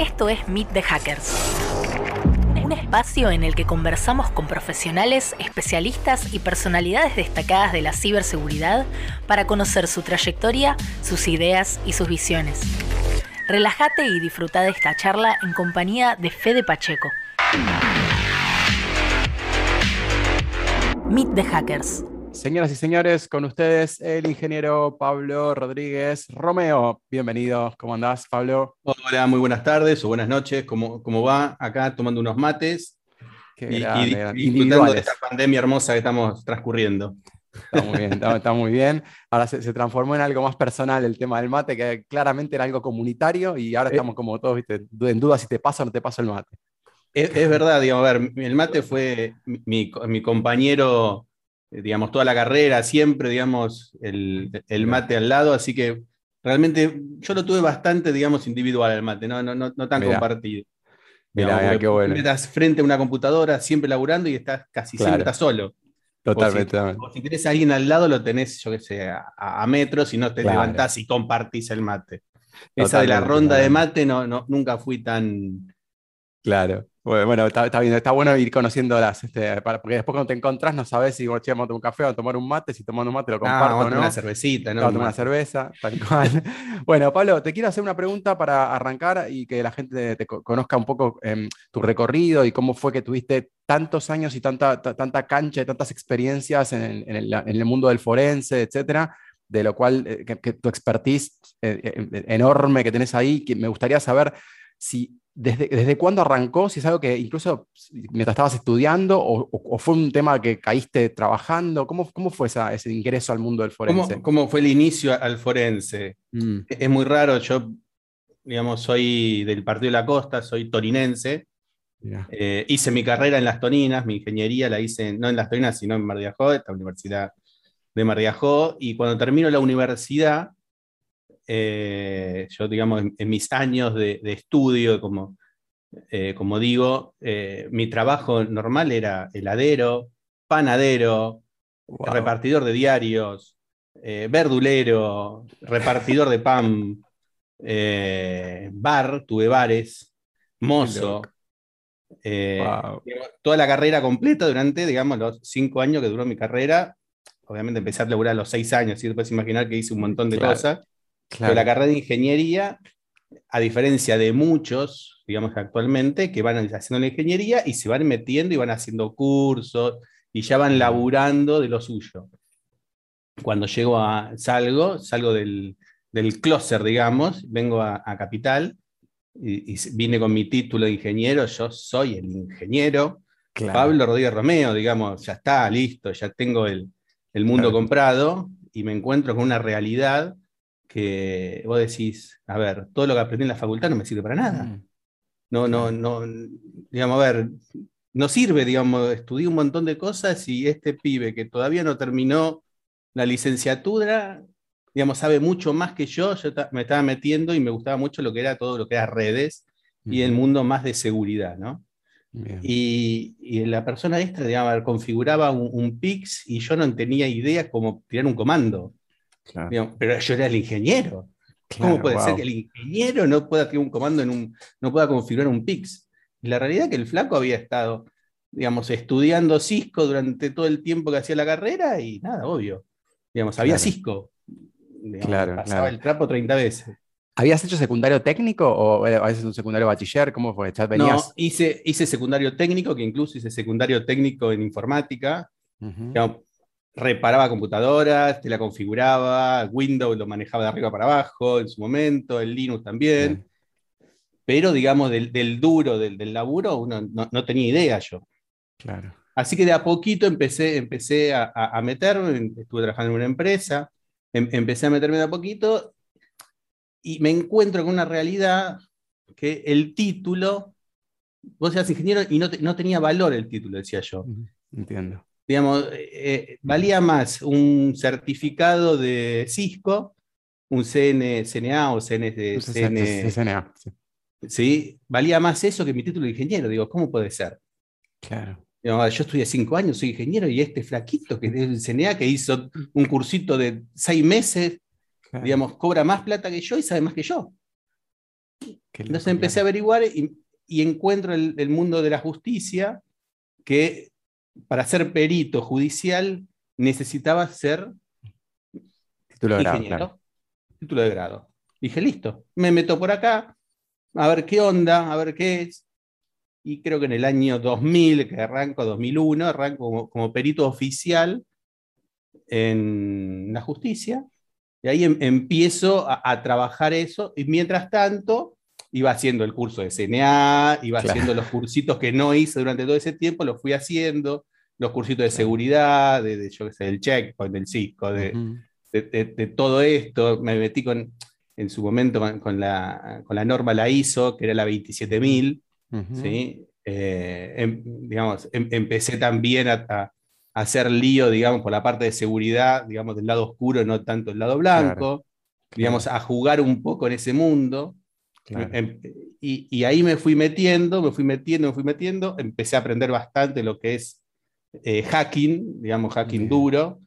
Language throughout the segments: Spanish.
Esto es Meet the Hackers. Un espacio en el que conversamos con profesionales, especialistas y personalidades destacadas de la ciberseguridad para conocer su trayectoria, sus ideas y sus visiones. Relájate y disfruta de esta charla en compañía de Fede Pacheco. Meet the Hackers. Señoras y señores, con ustedes el ingeniero Pablo Rodríguez Romeo. Bienvenido, ¿cómo andás, Pablo? Hola, muy buenas tardes o buenas noches. ¿Cómo, cómo va? Acá tomando unos mates Qué y, grande, y disfrutando de esta pandemia hermosa que estamos transcurriendo. Está muy bien, está, está muy bien. Ahora se, se transformó en algo más personal el tema del mate, que claramente era algo comunitario y ahora Eh. estamos como todos ¿viste? en duda si te pasa o no te pasa el mate. Es, es verdad, digamos, a ver, el mate fue mi, compañero, digamos, toda la carrera, siempre, digamos, el, el mate al lado, así que realmente yo lo tuve bastante, digamos, individual el mate, no, no, no, no tan Mirá. compartido. Mirá, Digamos, mirá, qué bueno. Estás frente a una computadora, siempre laburando y estás casi Claro. siempre estás solo. Totalmente. O si, o si tenés a alguien al lado, lo tenés, yo qué sé, a, a metros y no te Claro. levantás y compartís el mate. Esa de la ronda de mate no, no, nunca fui tan. Claro. Bueno, está, está bien, está bueno ir conociéndolas, este, para- porque después cuando te encontrás no sabes si vamos a tomar un café o a tomar un mate, si tomando un mate lo Ah, comparto vamos a o tomar no. una cervecita, ¿no? Tomar una cerveza, tal cual. Bueno, Pablo, te quiero hacer una pregunta para arrancar y que la gente te co- conozca un poco em, tu recorrido y cómo fue que tuviste tantos años y tanta, ta- tanta cancha y tantas experiencias en el, en el- en el mundo del forense, etcétera, de lo cual eh, que, que tu expertise eh, eh, enorme que tenés ahí, que me gustaría saber si desde, desde cuándo arrancó, si es algo que incluso mientras estabas estudiando o, o- o fue un tema que caíste trabajando, ¿cómo, cómo fue esa- ese ingreso al mundo del forense? ¿Cómo, cómo fue el inicio al forense? Mm. Es muy raro, yo, digamos, soy del Partido de la Costa, soy torinense. Mirá. Eh, hice mi carrera en las Toninas, mi ingeniería la hice no en las Toninas, sino en Mar de Ajó, esta universidad de Mar de Ajó, y cuando termino la universidad, eh, yo, digamos, en, en mis años de, de estudio, como, eh, como digo, eh, mi trabajo normal era heladero, panadero, Wow. repartidor de diarios, verdulero, repartidor de pan, bar, tuve bares, mozo. Wow. toda la carrera completa durante, digamos, los cinco años que duró mi carrera. Obviamente empecé a laburar a los seis años, y te puedes imaginar que hice un montón de Claro, cosas. Claro. Pero la carrera de ingeniería, a diferencia de muchos, digamos actualmente, que van haciendo la ingeniería y se van metiendo y van haciendo cursos y ya van laburando de lo suyo. Cuando llego a, salgo, salgo del, del closer, digamos, vengo a, a Capital y, y vine con mi título de ingeniero, yo soy el ingeniero, Claro. Pablo Rodríguez Romeo, digamos, ya está, listo, ya tengo el, el mundo Claro. comprado y me encuentro con una realidad que vos decís, a ver, todo lo que aprendí en la facultad no me sirve para nada. Mm. No, no, no, digamos, a ver, no sirve, digamos, estudié un montón de cosas y este pibe que todavía no terminó la licenciatura, digamos, sabe mucho más que yo, yo me estaba metiendo y me gustaba mucho lo que era todo lo que era redes y el mundo más de seguridad, ¿no? Y, y la persona extra, digamos, configuraba un, un PIX y yo no tenía idea cómo tirar un comando. Claro. digamos, pero yo era el ingeniero. ¿Cómo puede ser que el ingeniero no pueda tirar un comando en un, no pueda configurar un PIX? Y la realidad es que el flaco había estado, digamos, estudiando Cisco durante todo el tiempo que hacía la carrera y nada, obvio. Digamos, había Claro. Cisco. Digamos, Claro, pasaba el trapo 30 veces. ¿Habías hecho secundario técnico o a veces un secundario bachiller? ¿Cómo fue? ¿Ya No, venías? hice, hice secundario técnico, que incluso hice secundario técnico en informática. Digamos, reparaba computadoras, te la configuraba, Windows lo manejaba de arriba para abajo en su momento, el Linux también, pero digamos del, del duro, del, del laburo, uno no, no tenía idea yo. Claro. Así que de a poquito empecé, empecé a, a- a meterme, estuve trabajando en una empresa, em- empecé a meterme de a poquito y me encuentro con una realidad que el título, vos seas ingeniero y no, te- no tenía valor el título, decía yo. Entiendo. Digamos, eh, eh, valía más un certificado de Cisco, un CN, CNA o CN, CN sí, CNA, sí. ¿sí? valía más eso que mi título de ingeniero. Digo, ¿cómo puede ser? Claro. Digamos, yo estudié cinco años, soy ingeniero, y este flaquito que es el CNA, que hizo un cursito de seis meses, claro. digamos, cobra más plata que yo y sabe más que yo. Qué Entonces empecé a averiguar y, encuentro el, el, mundo de la justicia que para ser perito judicial necesitaba ser título de grado. Título de grado. Dije, listo, me meto por acá, a ver qué onda, a ver qué es. Y creo que en el año 2000, que arranco, 2001, arranco como, perito oficial en la justicia. Y ahí em, empiezo a, trabajar eso. Y mientras tanto, iba haciendo el curso de CNA, iba haciendo los cursitos que no hice durante todo ese tiempo, los fui haciendo, los cursitos de seguridad, de, yo qué sé, del checkpoint, del Cisco, de, de, todo esto. Me metí con, en su momento con, la, norma la ISO, que era la 27000, ¿sí? Eh, em, digamos, em, empecé también a, hacer lío, digamos, por la parte de seguridad, digamos, del lado oscuro, no tanto el lado blanco, digamos, a jugar un poco en ese mundo. Em, y, ahí me fui metiendo, me fui metiendo, me fui metiendo, empecé a aprender bastante lo que es eh, hacking, digamos, hacking duro,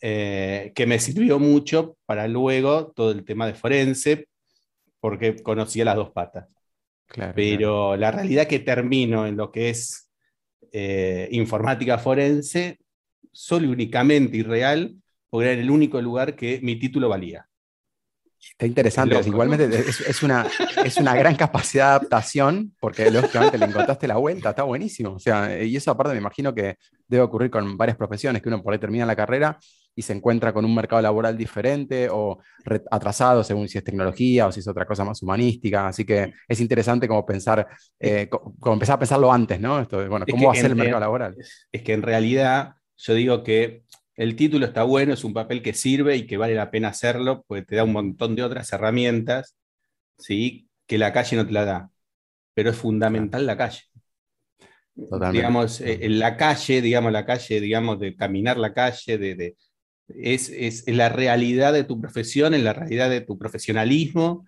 eh, que me sirvió mucho para luego todo el tema de forense, porque conocía las dos patas. Pero la realidad que termino en lo que es eh, informática forense, solo y únicamente y real, porque era el único lugar que mi título valía. Está interesante, igualmente es, una, es una gran capacidad de adaptación, porque lógicamente le encontraste la vuelta, está buenísimo. O sea, y eso aparte me imagino que debe ocurrir con varias profesiones, que uno por ahí termina la carrera y se encuentra con un mercado laboral diferente o atrasado según si es tecnología o si es otra cosa más humanística. Así que es interesante como pensar, eh, como empezar a pensarlo antes, ¿no? Esto bueno, ¿cómo va a ser el mercado laboral? Es que en realidad yo digo que el título está bueno, es un papel que sirve y que vale la pena hacerlo, porque te da un montón de otras herramientas, ¿sí? Que la calle no te la da. Pero es fundamental la calle. Totalmente. Digamos, eh, en la calle, digamos, la calle, digamos, de caminar la calle, de, es, la realidad de tu profesión, es la realidad de tu profesionalismo,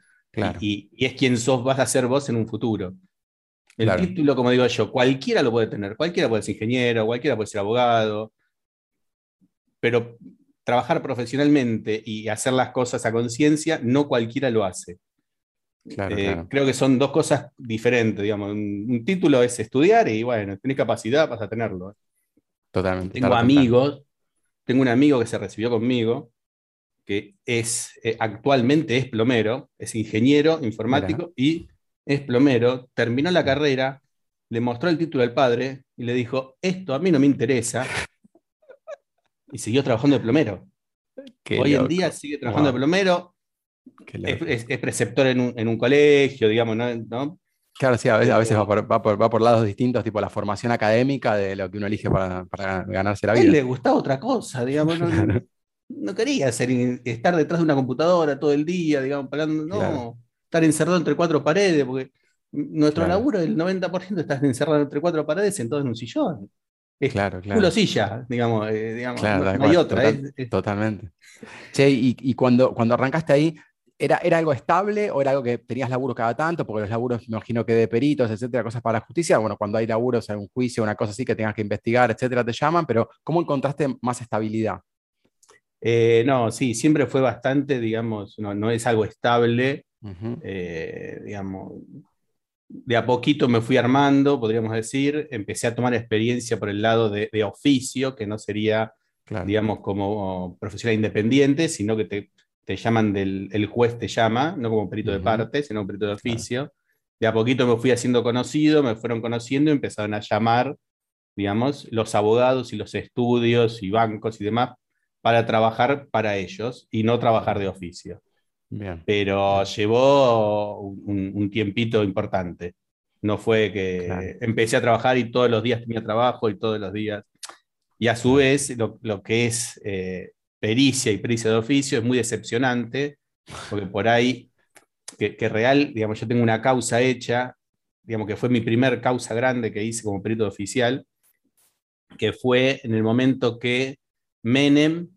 y, es quien sos, vas a ser vos en un futuro. El título, como digo yo, cualquiera lo puede tener, cualquiera puede ser ingeniero, cualquiera puede ser abogado, pero trabajar profesionalmente y hacer las cosas a conciencia, no cualquiera lo hace. Eh, creo que son dos cosas diferentes, digamos. Un, título es estudiar y bueno, tenés capacidad, vas a tenerlo. Totalmente. Tengo amigos, tengo un amigo que se recibió conmigo, que es eh, actualmente es plomero, es ingeniero informático y es plomero, terminó la carrera, le mostró el título al padre y le dijo, esto a mí no me interesa, y siguió trabajando de plomero. Hoy en día sigue trabajando de plomero, es, preceptor en un, colegio, digamos, ¿no? Claro, sí, a veces, va, por, lados distintos, tipo la formación académica de lo que uno elige para, ganarse la vida. A él le gustaba otra cosa, digamos, no, quería estar detrás de una computadora todo el día, digamos, no, estar encerrado entre cuatro paredes, porque nuestro laburo, el 90% está encerrado entre cuatro paredes sentado en un sillón claro, claro. Culo silla, digamos, eh, digamos no, hay otra. Totalmente. Che, y, cuando, cuando arrancaste ahí, ¿era, ¿era algo estable o era algo que tenías laburo cada tanto? Porque los laburos, me imagino que de peritos, etcétera, cosas para la justicia. Bueno, cuando hay laburos, hay un juicio, una cosa así que tengas que investigar, etcétera, te llaman, pero ¿cómo encontraste más estabilidad? Eh, no, sí, siempre fue bastante, digamos, no, no es algo estable. Eh, digamos, de a poquito me fui armando, podríamos decir, empecé a tomar experiencia por el lado de, oficio, que no sería, digamos, como profesional independiente, sino que te, llaman del, el juez te llama, no como perito de parte, sino como perito de oficio. De a poquito me fui haciendo conocido, me fueron conociendo y empezaron a llamar, digamos, los abogados y los estudios y bancos y demás para trabajar para ellos y no trabajar de oficio. Pero llevó un, tiempito importante. No fue que empecé a trabajar y todos los días tenía trabajo y todos los días. Y a su vez, lo, que es eh, pericia y pericia de oficio es muy decepcionante, porque por ahí, que, real, digamos, yo tengo una causa hecha, digamos que fue mi primer causa grande que hice como perito oficial, que fue en el momento que Menem,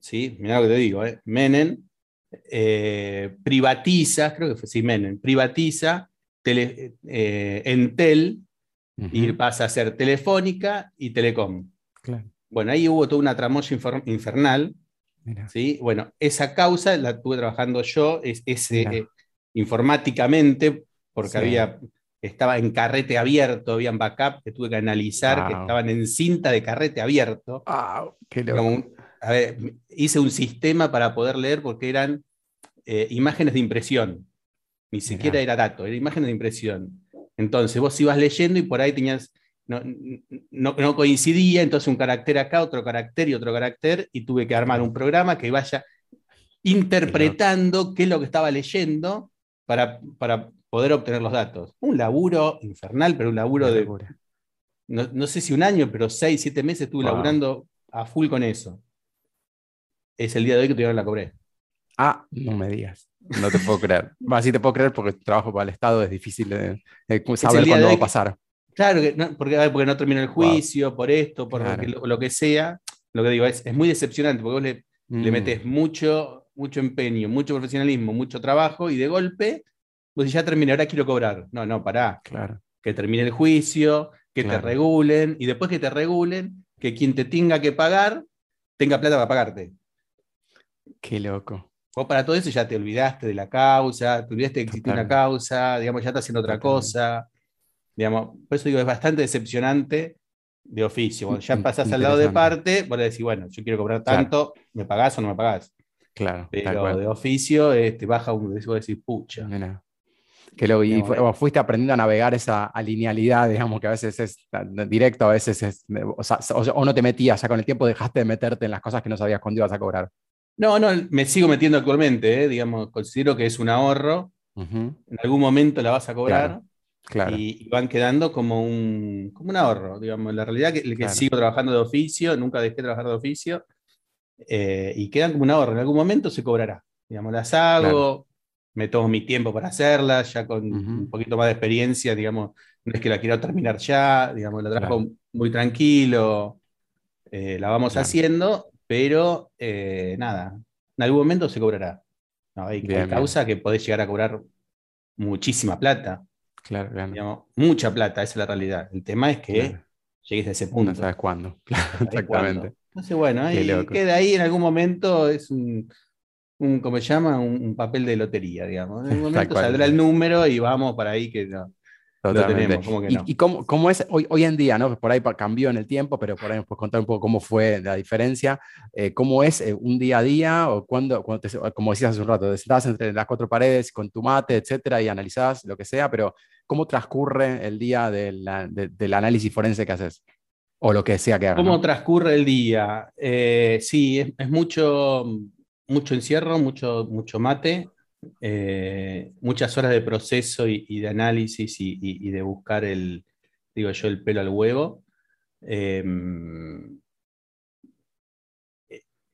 ¿sí? Mira lo que te digo, ¿eh? Menem eh, privatiza, creo que fue Simenen, privatiza eh, Entel y pasa a ser Telefónica y Telecom. Bueno, ahí hubo toda una tramoya infernal. ¿sí? Bueno, esa causa la estuve trabajando yo, es, ese, informáticamente, porque Sí. había, estaba en carrete abierto, habían backup que tuve que analizar, que Wow. estaban en cinta de carrete abierto. Ah, qué loco. A ver, hice un sistema para poder leer porque eran eh, imágenes de impresión. Ni siquiera era dato, era imágenes de impresión. Entonces vos ibas leyendo y por ahí tenías, no, no, no coincidía, entonces un carácter acá, otro carácter y otro carácter, y tuve que armar un programa que vaya interpretando qué es lo que estaba leyendo para, para poder obtener los datos. Un laburo infernal, pero un laburo de, no, no sé si un año, pero seis, siete meses estuve Wow. laburando a full con eso. Es el día de hoy que todavía no la cobré. Ah, no me digas. No te puedo creer. Va, sí te puedo creer porque trabajo para el Estado, es difícil de, de saber cuándo va a que- pasar. Claro, que no, porque, porque no terminó el juicio, por esto, por Claro. lo, que, lo que sea. Lo que digo, es, es muy decepcionante porque vos le, le Mm, metes mucho, mucho empeño, mucho profesionalismo, mucho trabajo y de golpe, decís, ya terminé, ahora quiero cobrar. No, no, pará. Claro. Que termine el juicio, que Claro. te regulen y después que te regulen, que quien te tenga que pagar tenga plata para pagarte. Qué loco. Vos para todo eso ya te olvidaste de la causa, te olvidaste de que existía una causa, digamos, ya estás haciendo otra Totalmente. cosa. Digamos, por eso digo, es bastante decepcionante de oficio. Cuando ya pasás al lado de parte, vos le decís, bueno, yo quiero cobrar Claro. tanto, ¿me pagás o no me pagás? Claro. Pero de oficio eh, te baja un, vos decís, pucha. Mira. Que lo, y fu- fuiste aprendiendo a navegar esa alinealidad, digamos, que a veces es directo, a veces es. O, sea, o, o no te metías, ya con el tiempo dejaste de meterte en las cosas que no sabías cuándo ibas a cobrar. No, no, me sigo metiendo actualmente, eh, digamos, considero que es un ahorro, en algún momento la vas a cobrar. Claro, Claro. y, y van quedando como un, como un ahorro, digamos. La realidad que, que Claro. sigo trabajando de oficio, nunca dejé de trabajar de oficio, eh, y quedan como un ahorro. En algún momento se cobrará. Digamos, las hago, me tomo mi tiempo para hacerlas, ya con un poquito más de experiencia, digamos, no es que la quiero terminar ya, digamos, la trabajo muy tranquilo, eh, la vamos haciendo, pero eh, nada, en algún momento se cobrará. No, hay, hay Bien, bien. causa que podés llegar a cobrar muchísima plata Claro, claro. digamos, mucha plata, esa es la realidad. El tema es que Claro. llegues a ese No punto. sabes cuándo. ¿sabes Exactamente. cuándo? Entonces, bueno, ahí queda ahí en algún momento, es un, un ¿cómo se llama? Un, un papel de lotería, digamos. En algún momento saldrá el número y vamos para ahí que no. Totalmente. tenemos, ¿cómo que ¿Y, no? y cómo, cómo es hoy, hoy en día, ¿no? Por ahí cambió en el tiempo, pero por ahí nos puedes contar un poco cómo fue la diferencia. Eh, ¿Cómo es eh, un día a día? O cuando, cuando te- como decías hace un rato, te sentás entre las cuatro paredes con tu mate, etcétera, y analizás lo que sea, pero ¿cómo transcurre el día de la- de- del análisis forense que haces? O lo que sea que hagas. ¿Cómo ¿no? transcurre el día? Eh, sí, es, es mucho, mucho encierro, mucho, mucho mate, eh, muchas horas de proceso y, y de análisis y, y- y de buscar el, digo yo, el pelo al huevo. Eh,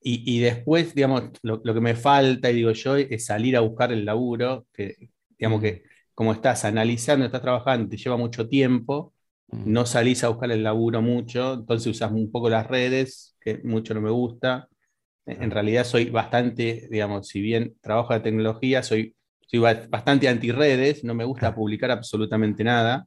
y, después, digamos, lo, lo que me falta, y digo yo, es salir a buscar el laburo, que, digamos Mm. que como estás analizando, estás trabajando, te lleva mucho tiempo, Mm, no salís a buscar el laburo mucho, entonces usas un poco las redes, que mucho no me gusta. En Claro. realidad soy bastante, digamos, si bien trabajo de tecnología, soy, soy ba- bastante anti-redes, no me gusta publicar absolutamente nada.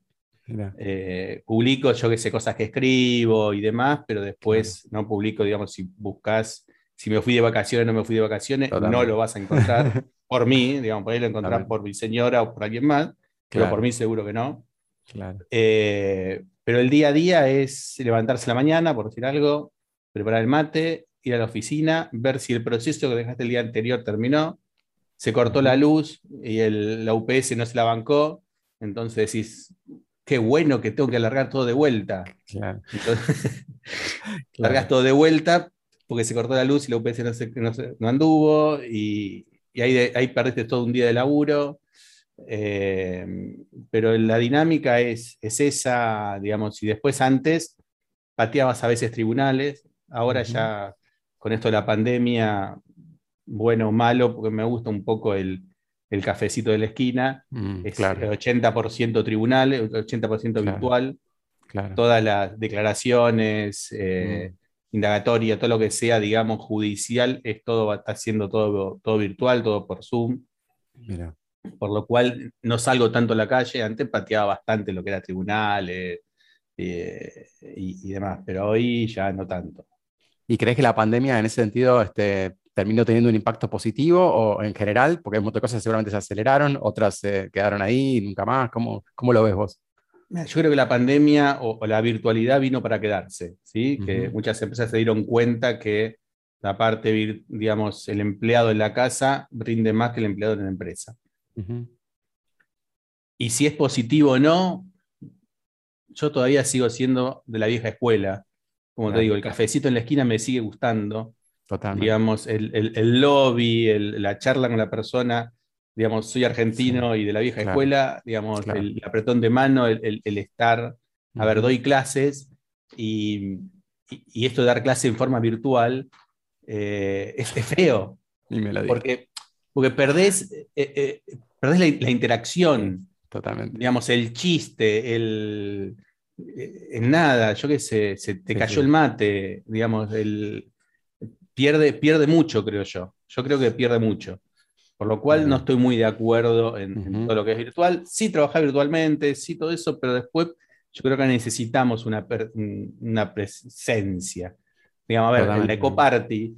Eh, publico, yo que sé, cosas que escribo y demás, pero después no publico, digamos, si buscas, si me fui de vacaciones, no me fui de vacaciones, no Totalmente. lo vas a encontrar por mí, digamos, por ahí lo encontrás Totalmente. por mi señora o por alguien más, pero por mí seguro que no. claro. Eh, pero el día a día es levantarse la mañana, por decir algo, preparar el mate, ir a la oficina, ver si el proceso que dejaste el día anterior terminó, se cortó la luz y el- la UPS no se la bancó, entonces decís, qué bueno que tengo que alargar todo de vuelta. Claro. Entonces, Claro. largas todo de vuelta porque se cortó la luz y la UPS no, se- no se- no anduvo y, y ahí, de- ahí perdiste todo un día de laburo. Eh, pero la dinámica es, es esa, digamos, y después antes pateabas a veces tribunales, ahora ya con esto de la pandemia, bueno o malo, porque me gusta un poco el, el cafecito de la esquina, Mm, es claro, 80% tribunal, 80% Claro. virtual claro. todas las declaraciones, eh, indagatoria, todo lo que sea, digamos, judicial, es todo, está haciendo todo, todo virtual, todo por Zoom, Mira. por lo cual no salgo tanto a la calle. Antes pateaba bastante lo que era tribunales eh, y, y demás, pero hoy ya no tanto. ¿Y crees que la pandemia en ese sentido este, terminó teniendo un impacto positivo o en general? Porque hay muchas cosas seguramente se aceleraron, otras se quedaron ahí y nunca más. ¿Cómo, ¿Cómo lo ves vos? Yo creo que la pandemia o, la virtualidad vino para quedarse, ¿sí? Que muchas empresas se dieron cuenta que la parte, digamos, el empleado en la casa rinde más que el empleado en la empresa. Y si es positivo o no, yo todavía sigo siendo de la vieja escuela. Como te digo, el cafecito en la esquina me sigue gustando. Totalmente. Digamos, el, lobby, la charla con la persona, digamos, soy argentino y de la vieja escuela, digamos, el, apretón de mano, el, estar, a ver, doy clases y, esto de dar clase en forma virtual eh, es, feo. porque, porque perdés, eh, eh, perdés la, interacción. Totalmente. Digamos, el chiste, el, en nada, yo qué sé, se te cayó el mate, digamos, el, pierde, pierde mucho, creo yo. Yo creo que pierde mucho. Por lo cual no estoy muy de acuerdo en, todo lo que es virtual. Sí trabajar virtualmente, sí todo eso, pero después yo creo que necesitamos una, una presencia. Digamos, a ver, el Eco Party,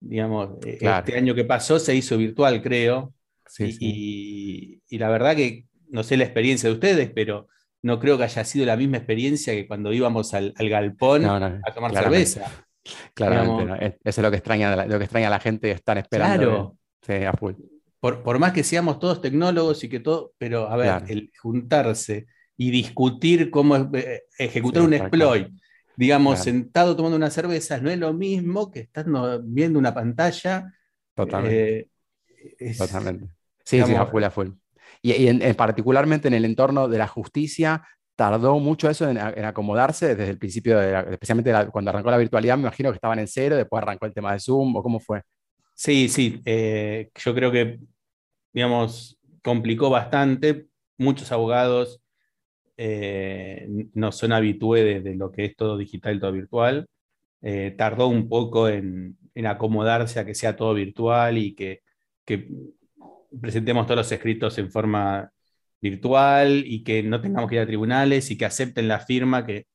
digamos, e, este año que pasó se hizo virtual, creo. y, la verdad que no sé la experiencia de ustedes, pero no creo que haya sido la misma experiencia que cuando íbamos al, galpón a tomar cerveza. Claramente, eso es lo que extraña, lo que extraña a la gente, están esperando. Claro. a full. Por, más que seamos todos tecnólogos y que todo, pero a ver, el juntarse y discutir cómo eh, ejecutar un exploit, digamos, sentado tomando una cerveza, no es lo mismo que estando viendo una pantalla. Totalmente. Eh, Totalmente. Sí, sí, a full, a full. Y, en, particularmente en el entorno de la justicia, tardó mucho eso en, acomodarse desde el principio, especialmente cuando arrancó la virtualidad, me imagino que estaban en cero, después arrancó el tema de Zoom, o cómo fue. Sí, sí, eh, yo creo que, digamos, complicó bastante. Muchos abogados eh, no son habitués de, lo que es todo digital todo virtual. Eh, tardó un poco en, acomodarse a que sea todo virtual y que presentemos todos los escritos en forma virtual y que no tengamos que ir a tribunales y que acepten la firma, que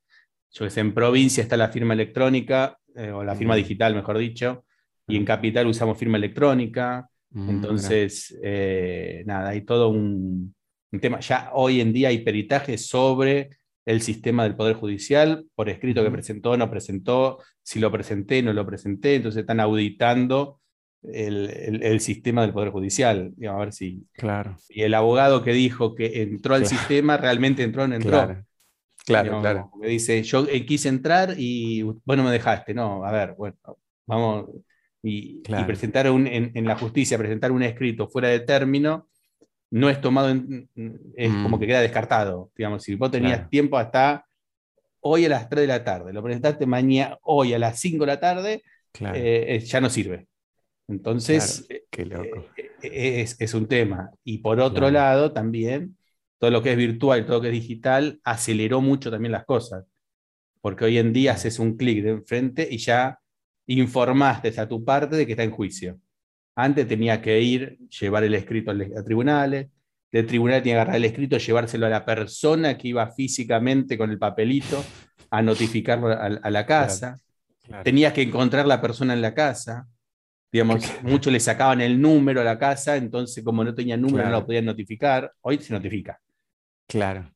yo que sé, en provincia está la firma electrónica, eh, o la firma digital, mejor dicho, y en capital usamos firma electrónica. Entonces, eh, nada, hay todo un, tema. Ya hoy en día hay peritaje sobre el sistema del Poder Judicial, por escrito que presentó, no presentó, si lo presenté, no lo presenté, entonces están auditando el, sistema del Poder Judicial. a ver si, claro. y el abogado que dijo que entró al sistema realmente entró o no entró. Claro, claro. claro. Me dice, yo eh, quise entrar y bueno, me dejaste. No, a ver, bueno, vamos. Y, presentar en, la justicia, presentar un escrito fuera de término, no es tomado, es como mm. que queda descartado. Digamos, si vos tenías tiempo hasta hoy a las 3 de la tarde, lo presentaste mañana, hoy a las 5 de la tarde, eh, ya no sirve. Entonces, eh, eh, Es, un tema. Y por otro lado, también, todo lo que es virtual, todo lo que es digital, aceleró mucho también las cosas. Porque hoy en día haces un clic de enfrente y ya informaste a tu parte de que está en juicio. Antes tenía que ir, llevar el escrito a, tribunales, del tribunal tenía que agarrar el escrito, llevárselo a la persona que iba físicamente con el papelito a notificarlo a, la casa. Tenías que encontrar la persona en la casa. Digamos, muchos le sacaban el número a la casa, entonces como no tenía número no lo podían notificar. Hoy se notifica. Claro.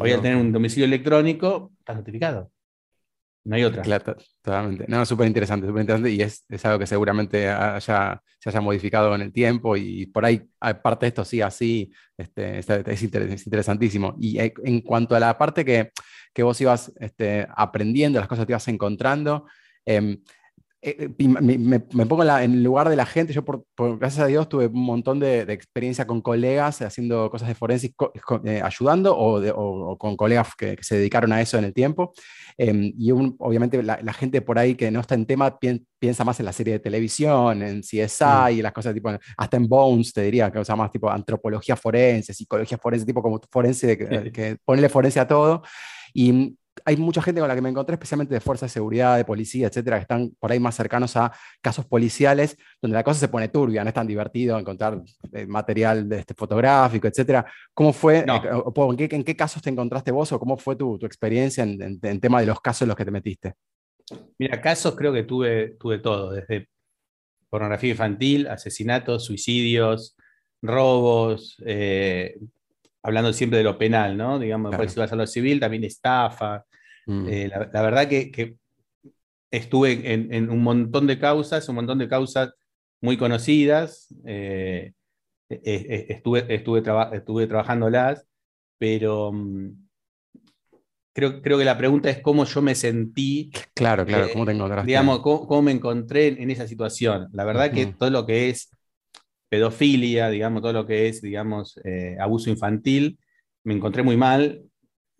Hoy al tener un domicilio electrónico, está notificado. No hay otra. Claro, totalmente. No, súper interesante, súper interesante y es, es, algo que seguramente haya, se haya modificado en el tiempo y por ahí, aparte de esto, sí, así, este, es, interesantísimo. Y eh, en cuanto a la parte que, que vos ibas este, aprendiendo, las cosas que ibas encontrando, eh, eh, eh, me, pongo en, el lugar de la gente. Yo, por, gracias a Dios, tuve un montón de, experiencia con colegas haciendo cosas de forensic, eh, ayudando o, con colegas que, se dedicaron a eso en el tiempo. Em, y obviamente la, gente por ahí que no está en tema piensa más en la serie de televisión, en CSI mm. y las cosas tipo, hasta en Bones, te diría, que usa más tipo antropología forense, psicología forense, tipo como forense, que, que forense a todo. Y hay mucha gente con la que me encontré, especialmente de fuerzas de seguridad, de policía, etcétera, que están por ahí más cercanos a casos policiales, donde la cosa se pone turbia, no es tan divertido encontrar eh, material de este, fotográfico, etcétera. ¿Cómo fue, eh, en, qué, casos te encontraste vos o cómo fue tu, experiencia en, en, tema de los casos en los que te metiste? Mira, casos creo que tuve, tuve todo, desde pornografía infantil, asesinatos, suicidios, robos, eh, hablando siempre de lo penal, ¿no? Digamos, Claro. después si vas a lo civil, también estafa. Mm, Eh, la, la verdad que, que estuve en, en un montón de causas, un montón de causas muy conocidas. eh, eh, eh, estuve, estuve, traba- estuve trabajándolas, pero mm, creo, creo que la pregunta es cómo yo me sentí claro, claro, eh, ¿cómo te encontraste? digamos, cómo, cómo me encontré en, esa situación. La verdad que todo lo que es pedofilia, digamos, todo lo que es, digamos, eh, abuso infantil, me encontré muy mal,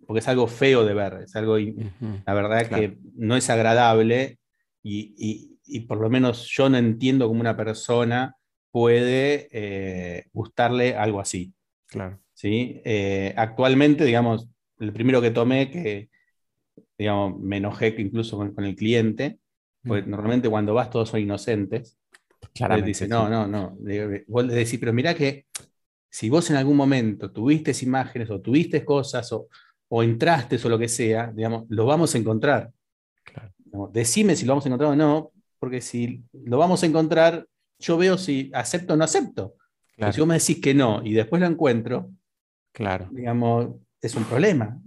porque es algo feo de ver, es algo, in- Ujú, la verdad Claro. que no es agradable y, y- y por lo menos yo no entiendo cómo una persona puede eh, gustarle algo así. Claro. ¿sí? Eh, actualmente, digamos, el primero que tomé, que digamos, me enojé incluso con, con el cliente, porque Mm. normalmente cuando vas todos son inocentes. Claramente, dice, no, no, no. Vos le decís, pero mirá que si vos en algún momento tuviste imágenes o tuviste cosas o, o entraste o lo que sea, digamos, lo vamos a encontrar. Claro. Decime si lo vamos a encontrar o no, porque si lo vamos a encontrar, yo veo si acepto o no acepto. Claro, si vos me decís que no y después lo encuentro, claro, digamos, es un problema.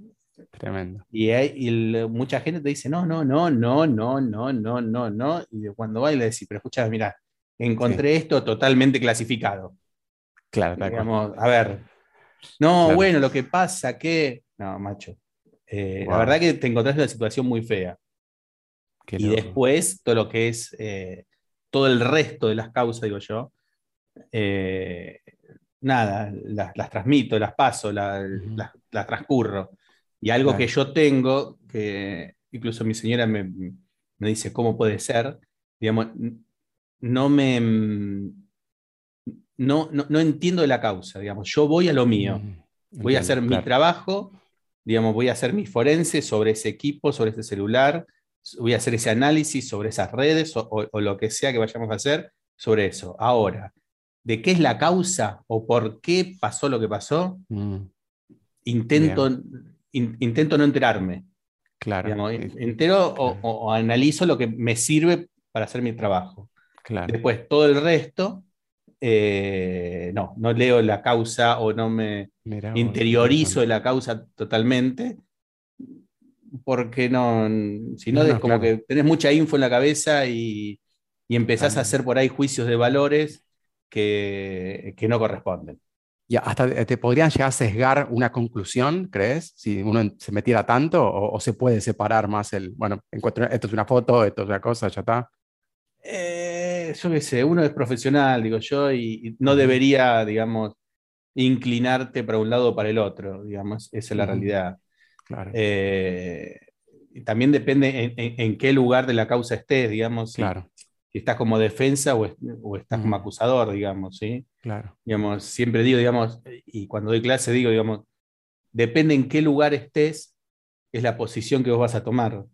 tremendo. Y, hay, y el- mucha gente te dice, no, no, no, no, no, no, no, no, no. Y cuando va y le decís, pero escucha, mira, encontré esto totalmente clasificado. Claro. Digamos, a ver, no, Claro. bueno, lo que pasa que, no, macho, eh, la verdad que te encontrás en una situación muy fea. Qué y loco. después, todo lo que es, eh, todo el resto de las causas, digo yo, eh, nada, las, las transmito, las paso, las, las transcurro. Y algo Claro. que yo tengo, que incluso mi señora me, me dice, ¿cómo puede ser? Digamos, no me... No, no, no entiendo la causa, digamos, yo voy a lo mío Mm, voy a hacer mi trabajo, digamos, voy a hacer mi forense sobre ese equipo, sobre ese celular, voy a hacer ese análisis sobre esas redes o, o- o lo que sea que vayamos a hacer sobre eso. Ahora, ¿de qué es la causa o por qué pasó lo que pasó? Mm, Intento, in- intento no enterarme. claro, digamos, entero o, claro. o- o analizo lo que me sirve para hacer mi trabajo. Claro. Después, todo el resto, eh, no, no leo la causa o no me, Mirá interiorizo de la causa totalmente, porque no, si no, No, no, es como claro. que tenés mucha info en la cabeza y, y empezás Claro. a hacer por ahí juicios de valores que, que no corresponden. Y hasta te- podrían llegar a sesgar una conclusión, ¿crees? Si uno se metiera tanto, o, o se puede separar más el, bueno, encuentro, esto es una foto, esto es una cosa, ya está. Eh, yo qué sé, uno es profesional, digo yo, y, y no debería, digamos, inclinarte para un lado o para el otro, digamos, esa es la realidad. Claro, Eh, también depende en, en- en qué lugar de la causa estés, digamos, si, claro, si estás como defensa o, o estás como acusador, digamos, ¿sí? claro. Digamos, siempre digo, digamos, y cuando doy clase digo, digamos, depende en qué lugar estés, es la posición que vos vas a tomar.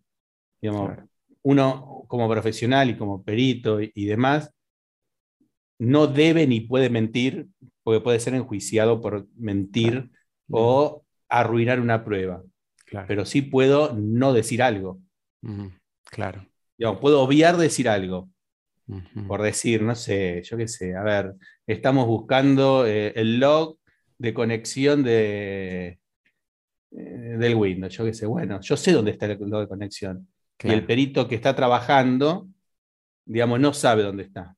Digamos, Claro. Uno como profesional y como perito y, y demás, no debe ni puede mentir, porque puede ser enjuiciado por mentir o arruinar una prueba. Claro. Pero sí puedo no decir algo. Claro. Digamos, puedo obviar decir algo. Por decir, no sé, yo qué sé, a ver, estamos buscando eh, el log de conexión de, eh, del Windows, yo qué sé, bueno, yo sé dónde está el log de conexión. Y el perito que está trabajando, digamos, no sabe dónde está.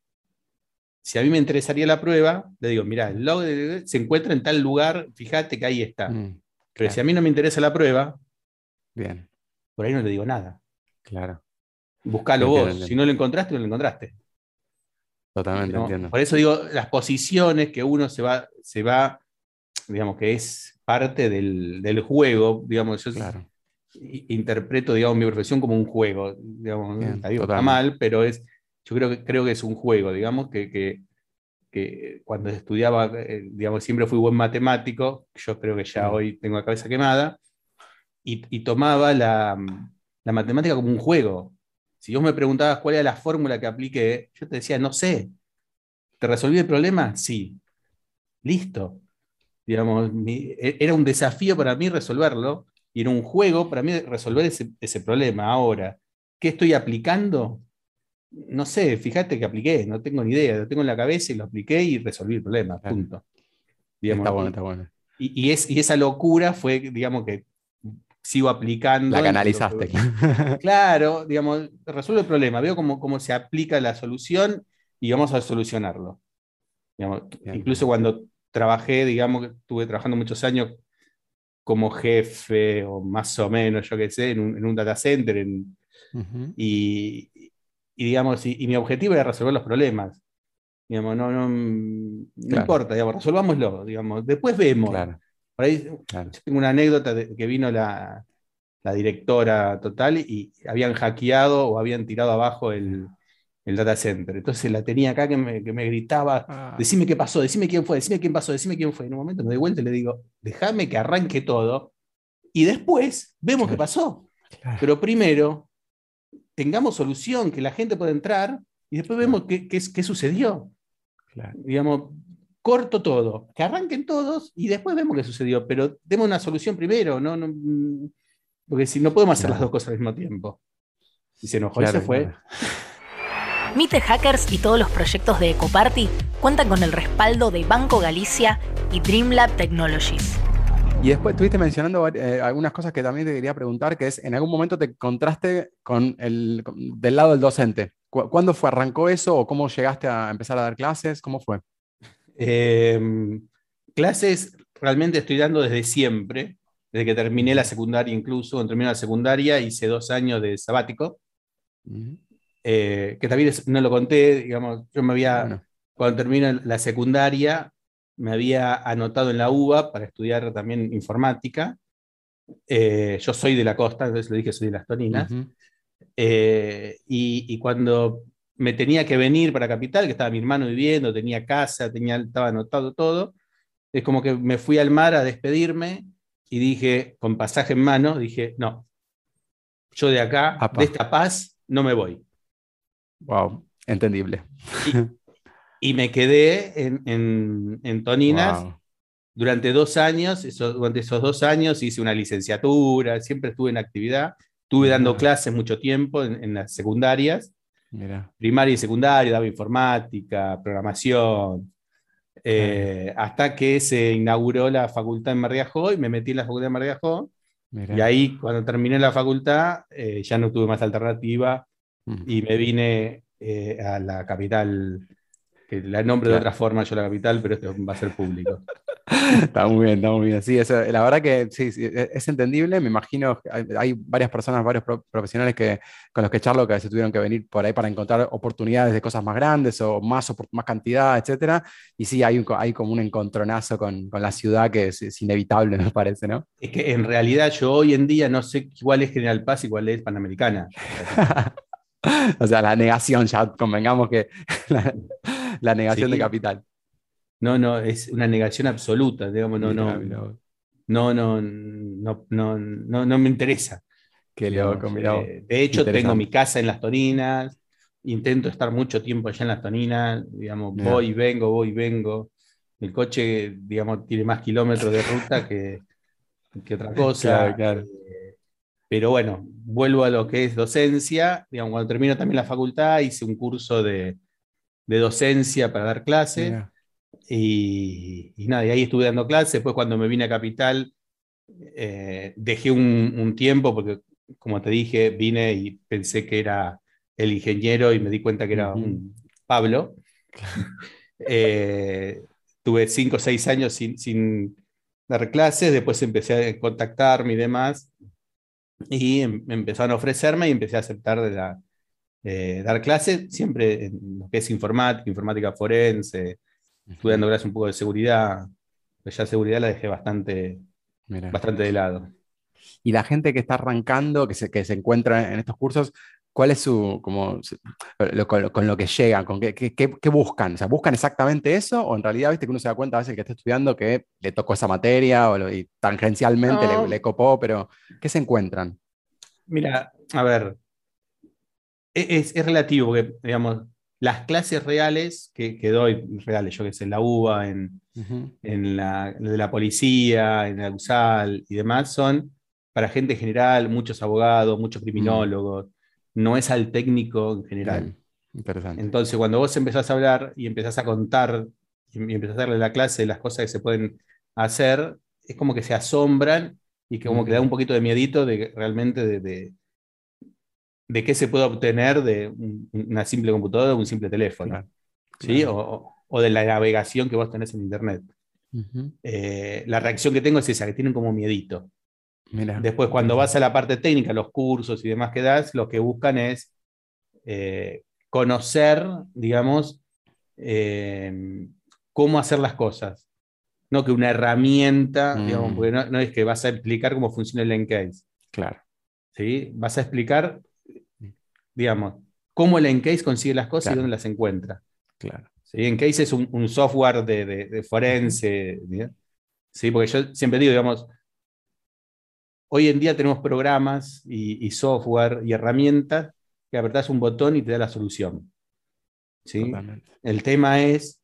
Si a mí me interesaría la prueba, le digo, mira, el log de- se encuentra en tal lugar, fíjate que ahí está. Mm, Pero si a mí no me interesa la prueba, Bien, por ahí no le digo nada. claro. Buscalo Entiendo, vos. entiendo. Si no lo encontraste, no lo encontraste. Totalmente ¿no? entiendo. Por eso digo, las posiciones que uno se va, se va digamos que es parte del, del juego, digamos, yo Claro. Interpreto, digamos, mi profesión como un juego, digamos, Bien, está, digo, está totalmente. mal, pero es, yo creo que, creo que es un juego, digamos, que, que- que cuando estudiaba, eh, digamos, siempre fui buen matemático, yo creo que ya hoy tengo la cabeza quemada, y, y tomaba la, la matemática como un juego. Si vos me preguntabas cuál era la fórmula que apliqué, yo te decía, no sé. ¿Te resolví el problema? Sí. Listo. Digamos, mi- e- era un desafío para mí resolverlo y era un juego para mí resolver ese, ese problema. Ahora, ¿qué estoy aplicando? no sé, fíjate que apliqué, no tengo ni idea, lo tengo en la cabeza y lo apliqué y resolví el problema, Claro. punto. está bueno, está bueno. Y, y es, y esa locura fue, digamos, que sigo aplicando. La en canalizaste. lo Claro, digamos, resuelve el problema, veo cómo, cómo se aplica la solución y vamos a solucionarlo. Digamos, incluso cuando trabajé, digamos, estuve trabajando muchos años como jefe o más o menos, yo qué sé, en un, en un data center en- y, y, digamos, y, y mi objetivo era resolver los problemas. Digamos, no, no, no Claro. importa, digamos, resolvámoslo, digamos, después vemos. Claro, Por ahí claro. yo tengo una anécdota de que vino la, la directora total y habían hackeado o habían tirado abajo el, el data center. Entonces la tenía acá que me, que me gritaba, Ah, decime qué pasó, decime quién fue, decime quién pasó, decime quién fue. En un momento me doy vuelta y le digo, déjame que arranque todo y después vemos qué pasó. claro. Pero primero, tengamos solución, que la gente pueda entrar y después vemos qué, qué, qué sucedió claro. digamos, corto todo, que arranquen todos y después vemos qué sucedió, pero demos una solución primero, no, no porque si no podemos hacer las dos cosas al mismo tiempo. Y se enojó y se fue. Mite Hackers y todos los proyectos de Ecoparty cuentan con el respaldo de Banco Galicia y Dreamlab Technologies. Y después estuviste mencionando eh, algunas cosas que también te quería preguntar, que es, en algún momento te encontraste con el, con- del lado del docente. ¿Cu- ¿Cuándo fue? ¿Arrancó eso o cómo llegaste a empezar a dar clases? ¿Cómo fue? Eh, clases realmente estoy dando desde siempre, desde que terminé la secundaria incluso, cuando terminé la secundaria hice dos años de sabático. Eh, que también es- no lo conté, digamos, yo me había, Bueno, cuando terminé la secundaria, me había anotado en la UBA para estudiar también informática. Eh, yo soy de la costa, entonces le dije soy de las Toninas. ujú. Eh, y, y cuando me tenía que venir para Capital, que estaba mi hermano viviendo, tenía casa, tenía, estaba anotado todo, es como que me fui al mar a despedirme y dije, con pasaje en mano, dije, no, yo de acá, Apa. de esta paz, no me voy. Wow, entendible. Y me quedé en, en- en Toninas Wow. durante dos años, eso- durante esos dos años hice una licenciatura, siempre estuve en actividad, estuve dando Mira. clases mucho tiempo en, en las secundarias, Mira, primaria y secundaria, daba informática, programación, eh, hasta que se inauguró la facultad en Marriajó y me metí en la facultad de Marriajó, y ahí cuando terminé la facultad eh, ya no tuve más alternativa Mm. y me vine eh, a la capital, que la nombre de Claro. otra forma yo la capital, pero esto va a ser público. Está muy bien, está muy bien. Sí, eso, la verdad que sí, sí, e- es entendible. Me imagino hay, hay varias personas, varios pro- profesionales que, con los que charlo que se tuvieron que venir por ahí para encontrar oportunidades de cosas más grandes o más, más cantidad, etcétera. Y sí, hay, un hay como un encontronazo con, con la ciudad que es, es inevitable, me parece, ¿no? Es que en realidad yo hoy en día no sé cuál es General Paz y cuál es Panamericana. o sea, la negación, ya convengamos que la, la negación de capital. No, no, es una negación absoluta, digamos, no, Mirá, no, no, no, no, no, no, no me interesa. Qué loco, vos. Eh, de hecho, tengo mi casa en las Toninas, intento estar mucho tiempo allá en las Toninas, digamos, voy y vengo, voy y vengo. El coche, digamos, tiene más kilómetros de ruta que, que otra cosa. Claro, claro. Eh, pero bueno, vuelvo a lo que es docencia. Digamos, cuando termino también la facultad, hice un curso de, de docencia para dar clases. Y, y nada, y ahí estuve dando clases. Después, cuando me vine a Capital, eh, dejé un, un tiempo porque, como te dije, vine y pensé que era el ingeniero y me di cuenta que era un Pablo. Eh, tuve cinco o seis años sin, sin dar clases, después empecé a contactarme y demás, y em- empezaron a ofrecerme y empecé a aceptar de la, eh, dar clases, siempre en lo que es informática, informática forense, clases un poco de seguridad, pero ya seguridad la dejé bastante, Mirá. bastante de lado. Y la gente que está arrancando, que se, que se encuentra en estos cursos, ¿cuál es su, como, lo- con, lo- con lo que llegan? ¿Con qué, qué- buscan? O sea, ¿buscan exactamente eso? ¿O en realidad, viste que uno se da cuenta a veces que está estudiando que le tocó esa materia o lo- y tangencialmente No. le, le copó, pero ¿qué se encuentran? Mira, a ver, e- es, es relativo, porque, digamos, las clases reales que, que doy, reales, yo que sé, en la UBA, en, Ujú. en la de la policía, en la USAL y demás, son para gente en general, muchos abogados, muchos criminólogos, no es al técnico en general. Interesante. Entonces, cuando vos empezás a hablar y empezás a contar y empezás a darle la clase de las cosas que se pueden hacer, es como que se asombran y que como que da un poquito de miedito de realmente de, de, de qué se puede obtener de un- una simple computadora o un simple teléfono. Claro, ¿sí? claro. O, o de la navegación que vos tenés en Internet. Eh, la reacción que tengo es esa, que tienen como miedito. Después, cuando vas a la parte técnica, los cursos y demás que das, lo que buscan es eh, conocer, digamos, eh, cómo hacer las cosas. No que una herramienta, Mm. digamos, porque no, no es que vas a explicar cómo funciona el Encase. Claro. ¿sí? Vas a explicar, digamos, cómo el Encase consigue las cosas Claro. y dónde las encuentra. Claro. ¿sí? Encase es un, un software de, de- de forense. ¿sí? Porque yo siempre digo, digamos, hoy en día tenemos programas y, y software y herramientas que apretás un botón y te da la solución. ¿sí? El tema es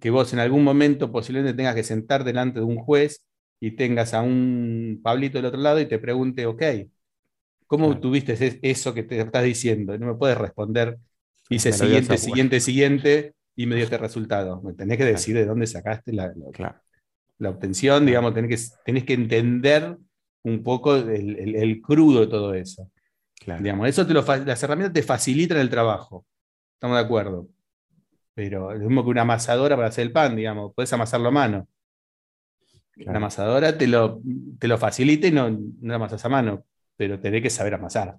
que vos en algún momento posiblemente tengas que sentar delante de un juez y tengas a un Pablito del otro lado y te pregunte, ok, ¿cómo Claro. tuviste eso que te estás diciendo? No me puedes responder. Hice siguiente, siguiente, siguiente y me dio este resultado. Me tenés que Claro. decir de dónde sacaste la, la- Claro. la obtención, digamos, tenés que, tenés que entender un poco el, el- el crudo de todo eso. Claro. Digamos, eso te lo las herramientas te facilitan el trabajo. Estamos de acuerdo. Pero es lo mismo que una amasadora para hacer el pan, digamos, puedes amasarlo a mano. Claro. La amasadora te lo, te lo facilita y no, no amasas a mano, pero tenés que saber amasar.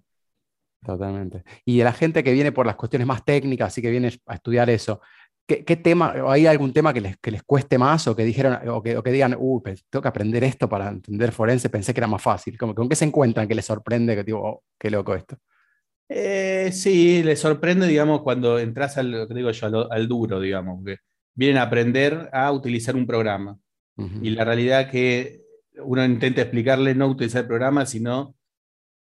Totalmente. Y de la gente que viene por las cuestiones más técnicas, así que viene a estudiar eso, ¿qué, qué tema, hay algún tema que les, que les cueste más o que dijeron, o que, o que digan, uy, pues, tengo que aprender esto para entender forense, pensé que era más fácil? Como, ¿Con qué se encuentran que les sorprende que digo, oh, qué loco esto? Eh, sí, les sorprende, digamos, cuando entras al, digo yo, al, al duro, digamos, que vienen a aprender a utilizar un programa. Ujú. Y la realidad que uno intenta explicarle no utilizar el programa, sino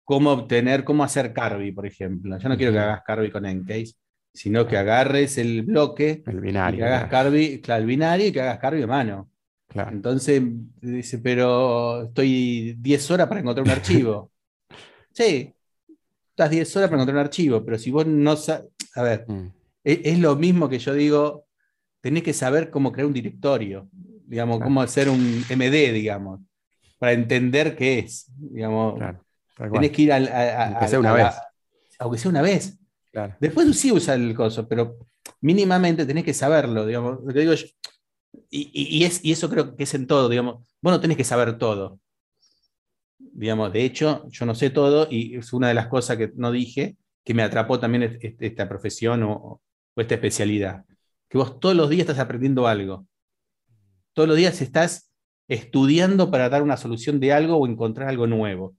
cómo obtener, cómo hacer Carby, por ejemplo. Yo no quiero que hagas Carby con Encase, sino que agarres el bloque El y binario. que hagas Carby, claro, el binario y que hagas Carby a mano. claro. Entonces dice, pero estoy 10 horas para encontrar un archivo. sí, estás 10 horas para encontrar un archivo, pero si vos no sabes, a ver, Mm, es, es lo mismo que yo digo, tenés que saber cómo crear un directorio, digamos, Claro. cómo hacer un MD, digamos, para entender qué es. Digamos, tenés que ir al, a, a- Aunque a- sea una vez. aunque sea una vez. Después sí usa el coso, pero mínimamente tenés que saberlo, digamos. Lo que digo yo- y, es, eso creo que es en todo, digamos. Vos no tenés que saber todo. Digamos, de hecho, yo no sé todo y es una de las cosas que no dije que me atrapó también es- es- esta profesión o, o esta especialidad. Que vos todos los días estás aprendiendo algo. Todos los días estás estudiando para dar una solución de algo o encontrar algo nuevo.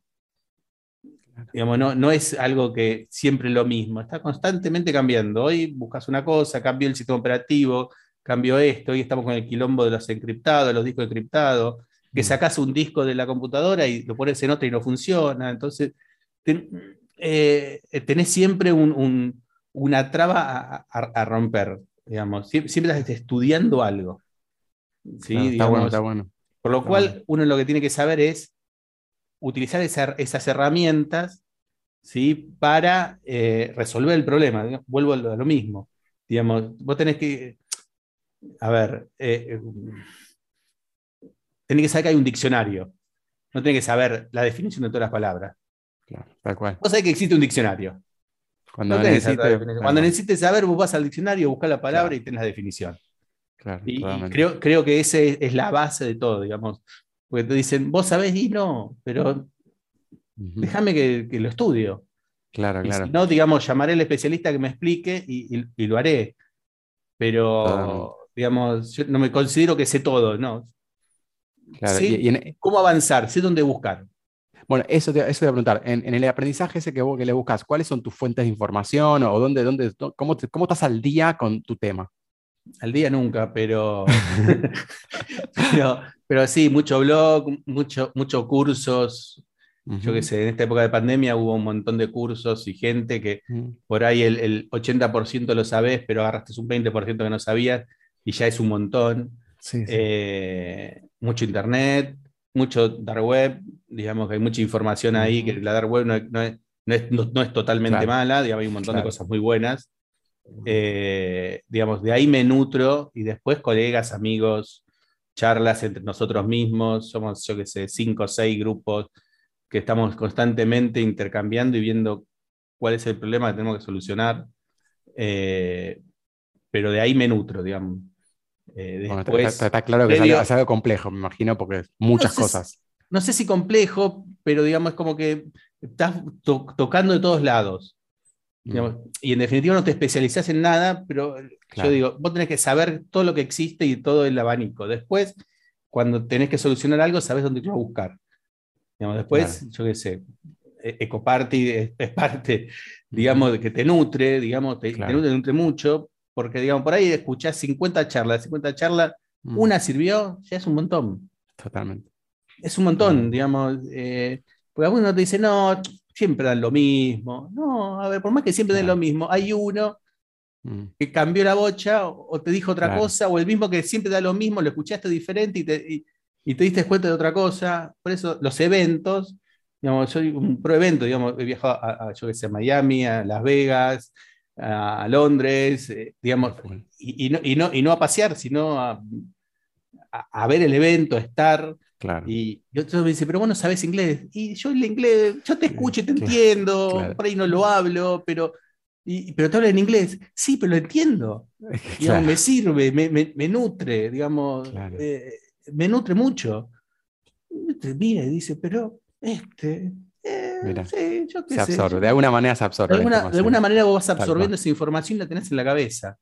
Digamos, no, no es algo que siempre lo mismo, está constantemente cambiando. Hoy buscas una cosa, cambió el sistema operativo, cambió esto, hoy estamos con el quilombo de los encriptados, los discos encriptados, que Mm. sacas un disco de la computadora y lo pones en otra y no funciona. Entonces, ten- eh, tenés siempre un- un- una traba a, a- a romper, digamos. Sie- Siempre, estás estudiando algo. ¿sí? Claro, está bueno, está bueno. por lo Está cual, bueno. uno lo que tiene que saber es utilizar esa- esas herramientas ¿sí? para eh, resolver el problema. Vuelvo a lo, a lo mismo. Digamos, vos tenés que. A ver. eh, eh, tenés que saber que hay un diccionario. No tenés que saber la definición de todas las palabras. Claro, tal cual. Vos sabés que existe un diccionario. Cuando No necesites saber, vos vas al diccionario, buscas la palabra Claro. y tenés la definición. claro, Y, creo, creo que esa es, es la base de todo, digamos. Porque te dicen, vos sabés y no, pero déjame que, que lo estudio. Claro, Y claro. si no, digamos, llamaré al especialista que me explique y, y- y lo haré. Pero, digamos, yo no me considero que sé todo, ¿no? claro. sé Y- y en- cómo avanzar, sé dónde buscar. Bueno, eso te, eso te voy a preguntar. En, en el aprendizaje ese que vos que le buscas, ¿cuáles son tus fuentes de información o dónde, dónde, dó- cómo, te- cómo estás al día con tu tema? Al día nunca, pero, pero, pero sí, mucho blog, mucho, muchos cursos. Yo qué sé, en esta época de pandemia hubo un montón de cursos y gente que Ujú. por ahí el, el 80% lo sabés, pero agarraste un 20% que no sabías y ya es un montón. Sí, sí. Eh, mucho internet, mucho dark web, digamos que hay mucha información ahí, que la dark web no, es- no es, no es- no- no es totalmente Claro. mala, digamos, hay un montón de cosas muy buenas. Eh, digamos, de ahí me nutro y después colegas, amigos, charlas entre nosotros mismos, somos, yo qué sé, cinco o seis grupos que estamos constantemente intercambiando y viendo cuál es el problema que tenemos que solucionar. Eh, pero de ahí me nutro, digamos. Eh, está, claro que es algo, complejo, me imagino, porque muchas cosas. No sé si complejo, pero digamos, es como que estás tocando de todos lados. Mm. y en definitiva no te especializas en nada, pero yo digo, vos tenés que saber todo lo que existe y todo el abanico. Después, cuando tenés que solucionar algo, sabes dónde te a buscar. después, yo qué sé, e-, Ecoparty es, es, parte, digamos, que te nutre, digamos, te, nutre, mucho, porque, digamos, por ahí escuchás 50 charlas, 50 charlas, mm. una sirvió, ya es un montón. Totalmente. Es un montón, digamos, eh, porque algunos te dice, no, siempre dan lo mismo. No, a ver, por más que siempre den lo mismo, hay uno mm. que cambió la bocha o, te dijo otra cosa, o el mismo que siempre da lo mismo, lo escuchaste diferente y te, y te diste cuenta de otra cosa. Por eso los eventos digamos, soy un pro evento, digamos, he viajado a, yo que sé, a Miami, a Las Vegas, a, Londres, eh, digamos, y, no, y, no, y, no, a pasear, sino a, a ver el evento, a estar. Claro. Y, otro me dice, pero vos no sabes inglés. Y yo el inglés, yo te escucho y te entiendo, por ahí no lo hablo, pero, pero te hablo en inglés. Sí, pero lo entiendo. me sirve, me, me, nutre, digamos, eh, me nutre mucho. Mira, y dice, pero este, eh, sí, yo qué se absorbe, de alguna manera se absorbe. De alguna, manera vos vas absorbiendo esa información y la tenés en la cabeza.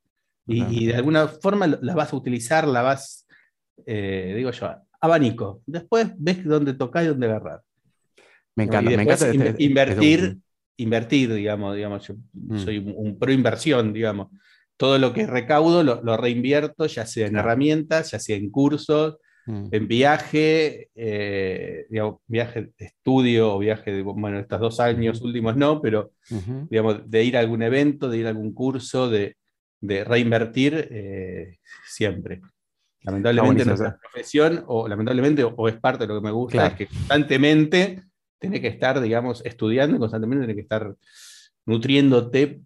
Y, de alguna forma la vas a utilizar, la vas, eh, digo yo, abanico. Después ves dónde tocar y dónde agarrar. Me encanta, me encanta. Este, este invertir, invertir, digamos, digamos, yo mm. soy un, pro inversión, digamos. Todo lo que recaudo lo, reinvierto, ya sea en herramientas, ya sea en cursos, Mm. En viaje, eh, digamos, viaje de estudio o viaje de, bueno, estos dos años últimos no, pero digamos, de ir a algún evento, de ir a algún curso, de, reinvertir eh, siempre. Lamentablemente nuestra profesión, o lamentablemente, o, es parte de lo que me gusta, es que constantemente tiene que estar, digamos, estudiando y constantemente tiene que estar nutriéndote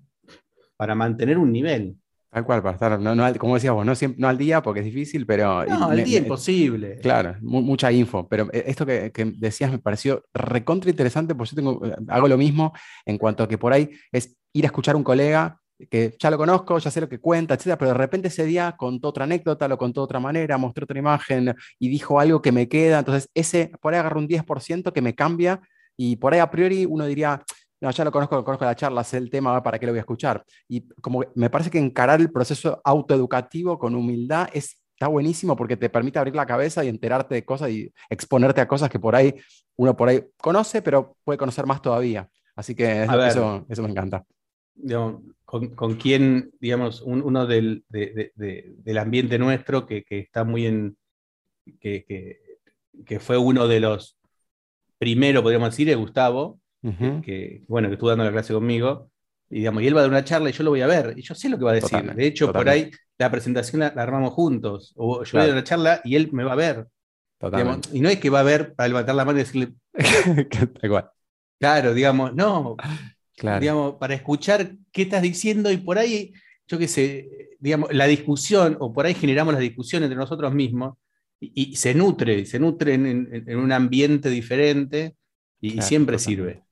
para mantener un nivel. Tal cual, para estar, no, no, como decías vos, no, siempre, no al día porque es difícil, pero... No, al día imposible. Claro, mucha info, pero eh, esto que, decías me pareció recontra interesante, porque yo tengo, eh, hago lo mismo en cuanto a que por ahí es ir a escuchar a un colega que ya lo conozco, ya sé lo que cuenta, etcétera, pero de repente ese día contó otra anécdota, lo contó de otra manera, mostró otra imagen y dijo algo que me queda, entonces ese, por ahí agarro un 10% que me cambia y por ahí a priori uno diría, no, ya lo conozco, conozco la charla, sé el tema, ¿para qué lo voy a escuchar? Y como me parece que encarar el proceso autoeducativo con humildad es, está buenísimo porque te permite abrir la cabeza y enterarte de cosas y exponerte a cosas que por ahí uno por ahí conoce, pero puede conocer más todavía. Así que eso, eso, me encanta. Con, con quién, digamos, uno del, del, ambiente nuestro que, que está muy en, que, que, que, fue uno de los primero, podríamos decir, es Gustavo, que, bueno, que estuvo dando la clase conmigo, y, digamos, y él va a dar una charla y yo lo voy a ver, y yo sé lo que va a decir. de hecho, por ahí la presentación la, armamos juntos, o yo voy a dar una charla y él me va a ver. y no es que va a ver para levantar la mano y decirle. Igual. Claro, digamos, no. Claro. Digamos, para escuchar qué estás diciendo y por ahí, yo qué sé, digamos, la discusión, o por ahí generamos la discusión entre nosotros mismos, y, se nutre, se nutre en, un ambiente diferente y, siempre sirve.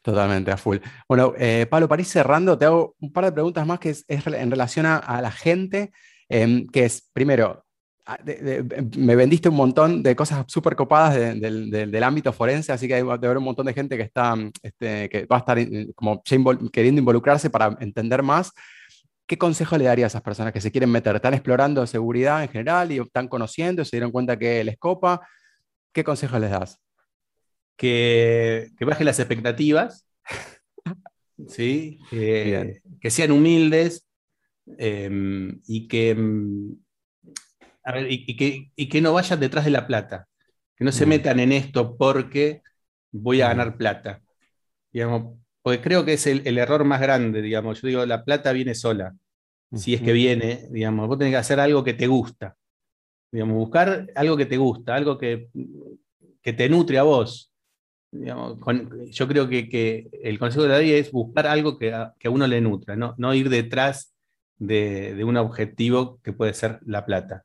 Totalmente, a full. Bueno, eh, Pablo, para ir cerrando, te hago un par de preguntas más que es, en relación a, la gente, em, que es, primero, me vendiste un montón de cosas súper copadas del ámbito forense, así que hay, debe haber un montón de gente que, está, este, que va a estar como queriendo involucrarse para entender más. ¿Qué consejo le daría a esas personas que se quieren meter? ¿Están explorando seguridad en general y están conociendo, se dieron cuenta que les copa? ¿Qué consejo les das? que, que bajen las expectativas, ¿sí? que sean humildes em, y, que, y, que, y, que, no vayan detrás de la plata, que no se mm. metan en esto porque voy a mm. ganar plata. Digamos, porque creo que es el, el, error más grande, digamos. Yo digo, la plata viene sola. Si es que viene, digamos, vos tenés que hacer algo que te gusta. Digamos, buscar algo que te gusta, algo que, que te nutre a vos. yo creo que, el consejo de la vida es buscar algo que a, uno le nutra, no, no ir detrás de, un objetivo que puede ser la plata.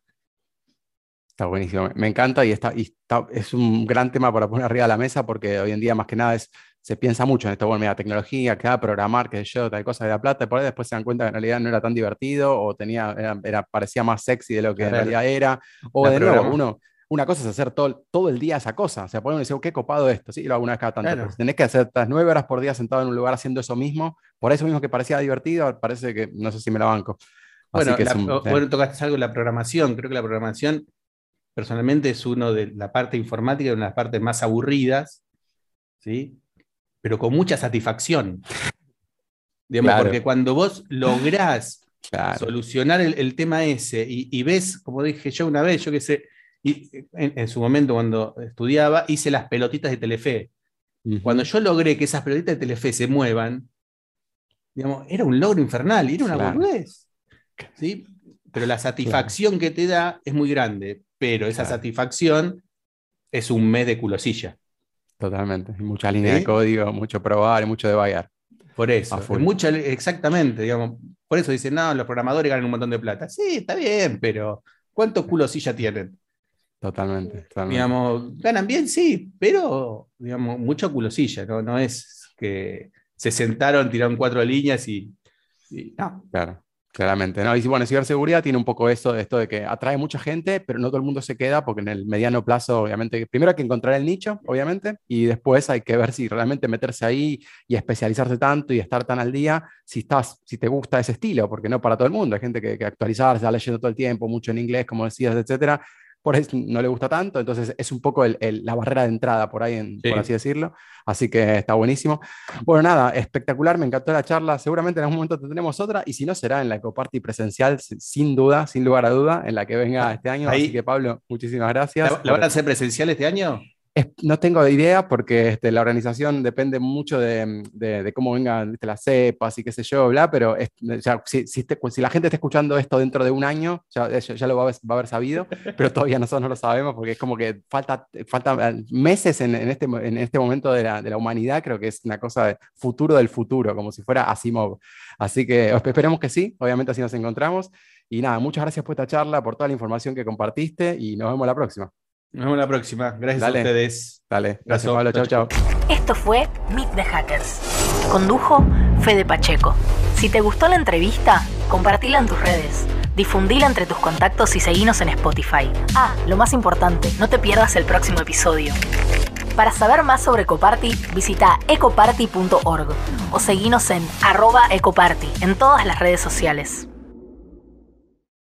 Está buenísimo, me encanta y, está, y es un gran tema para poner arriba de la mesa porque hoy en día más que nada es, se piensa mucho en esto, bueno, mira, tecnología, que programar, que yo, tal cosa de la plata, y por ahí después se dan cuenta que en realidad no era tan divertido o tenía, era, parecía más sexy de lo que en realidad era, o de nuevo, uno una cosa es hacer todo, todo el día esa cosa. O sea, podemos decir, qué copado esto, sí, lo hago una vez cada tanto. si tenés que hacer estas nueve horas por día sentado en un lugar haciendo eso mismo, por eso mismo que parecía divertido, parece que no sé si me la banco. bueno, tocaste algo de la programación. Creo que la programación, personalmente, es uno de la parte informática, de una de las partes más aburridas, ¿sí? Pero con mucha satisfacción. Digamos, porque cuando vos lográs solucionar el, tema ese y, y, ves, como dije yo una vez, yo que sé, y en, su momento, cuando estudiaba, hice las pelotitas de Telefe. Cuando yo logré que esas pelotitas de Telefe se muevan, digamos, era un logro infernal, era una boludez. ¿sí? Pero la satisfacción que te da es muy grande, pero esa satisfacción es un mes de culosilla. Totalmente. Mucha línea de código, mucho probar y mucho de bailar. Por eso. Mucha, exactamente, digamos. Por eso dicen, no, los programadores ganan un montón de plata. Sí, está bien, pero ¿cuánto culosilla tienen? Totalmente, Digamos, ganan bien, sí, pero digamos, mucha culosilla, ¿no? No es que se sentaron, tiraron cuatro líneas y, no. Claro, claramente. ¿no? Y bueno, ciberseguridad tiene un poco eso, esto de que atrae mucha gente, pero no todo el mundo se queda, porque en el mediano plazo, obviamente, primero hay que encontrar el nicho, obviamente, y después hay que ver si realmente meterse ahí y especializarse tanto y estar tan al día, si estás, si te gusta ese estilo, porque no para todo el mundo, hay gente que, que actualizarse, está leyendo todo el tiempo, mucho en inglés, como decías, etcétera, por eso no le gusta tanto, entonces es un poco la barrera de entrada por ahí, por así decirlo, así que está buenísimo. Bueno, nada, espectacular, me encantó la charla, seguramente en algún momento tendremos otra, y si no será en la Ecoparty presencial, sin duda, sin lugar a duda, en la que venga este año, así que Pablo, muchísimas gracias. ¿La, ¿la van a hacer presencial este año? No tengo idea porque este, la organización depende mucho de, cómo vengan las cepas y qué sé yo, bla, pero si, si, la gente está escuchando esto dentro de un año, ya, ya lo va a, haber, sabido, pero todavía nosotros no lo sabemos porque es como que falta, falta meses en, este, en este momento de la, de la, humanidad, creo que es una cosa de futuro del futuro, como si fuera Asimov. Así que esperemos que sí, obviamente así nos encontramos. Y nada, muchas gracias por esta charla, por toda la información que compartiste y nos vemos la próxima. Nos vemos la próxima. Gracias a ustedes. Dale, gracias Pablo. Chao, chao. Esto fue Meet the Hackers. Condujo Fede Pacheco. Si te gustó la entrevista, compartila en tus redes. Difundila entre tus contactos y seguinos en Spotify. Ah, lo más importante, no te pierdas el próximo episodio. Para saber más sobre Ecoparty, visita ecoparty.org o seguinos en arroba ecoparty en todas las redes sociales.